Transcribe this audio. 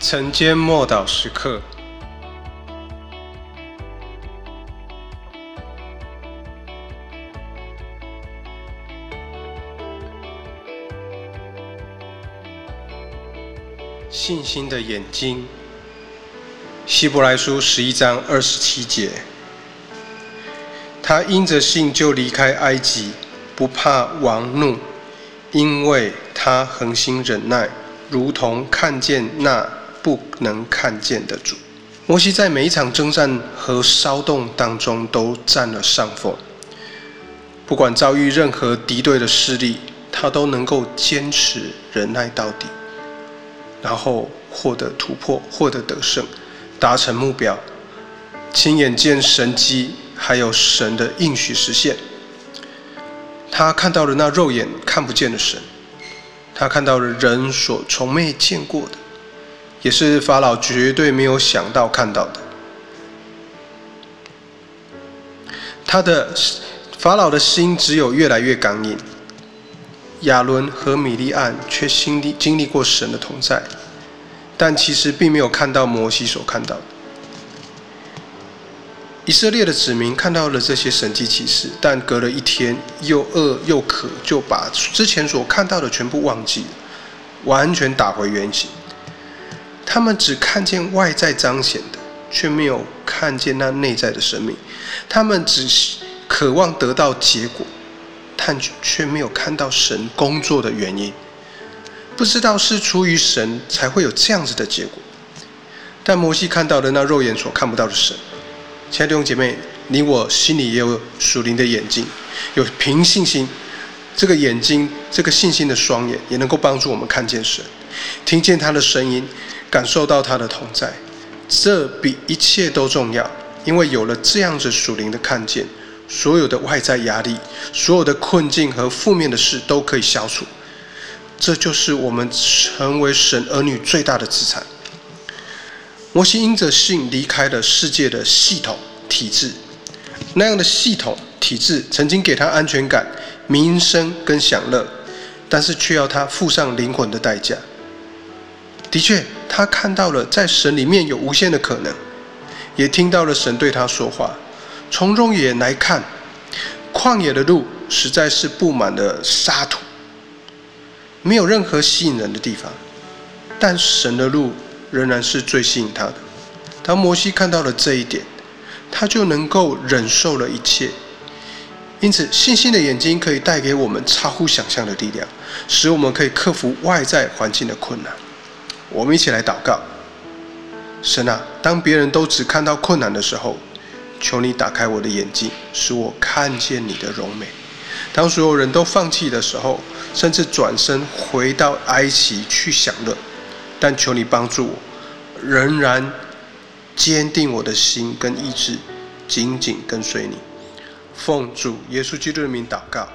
晨间默祷时刻，信心的眼睛。希伯来书十一章二十七节，他因着信就离开埃及，不怕王怒，因为他恒心忍耐，如同看见那。不能看见的主，摩西在每一场征战和骚动当中都占了上风。不管遭遇任何敌对的势力，他都能够坚持忍耐到底，然后获得突破，获得得胜，达成目标，亲眼见神迹，还有神的应许实现。他看到了那肉眼看不见的神，他看到了人所从没见过的。也是法老绝对没有想到看到的。他的法老的心只有越来越刚硬。亚伦和米利安却经历经历过神的同在，但其实并没有看到摩西所看到的。以色列的子民看到了这些神迹奇事，但隔了一天又饿又渴，就把之前所看到的全部忘记了，完全打回原形。他们只看见外在彰显的，却没有看见那内在的生命。他们只渴望得到结果，但却没有看到神工作的原因。不知道是出于神才会有这样子的结果。但摩西看到的那肉眼所看不到的神。亲爱的弟兄姐妹，你我心里也有属灵的眼睛，有凭信心这个眼睛，这个信心的双眼，也能够帮助我们看见神，听见他的声音。感受到他的同在，这比一切都重要。因为有了这样子属灵的看见，所有的外在压力、所有的困境和负面的事都可以消除。这就是我们成为神儿女最大的资产。摩西因着信离开了世界的系统体制，那样的系统体制曾经给他安全感、名声跟享乐，但是却要他付上灵魂的代价。的确。他看到了在神里面有无限的可能，也听到了神对他说话。从中也来看，旷野的路实在是布满了沙土，没有任何吸引人的地方。但神的路仍然是最吸引他的。当摩西看到了这一点，他就能够忍受了一切。因此，信心的眼睛可以带给我们超乎想象的力量，使我们可以克服外在环境的困难。我们一起来祷告，神啊，当别人都只看到困难的时候，求你打开我的眼睛，使我看见你的荣美。当所有人都放弃的时候，甚至转身回到埃及去享乐，但求你帮助我，仍然坚定我的心跟意志，紧紧跟随你。奉主耶稣基督的名祷告。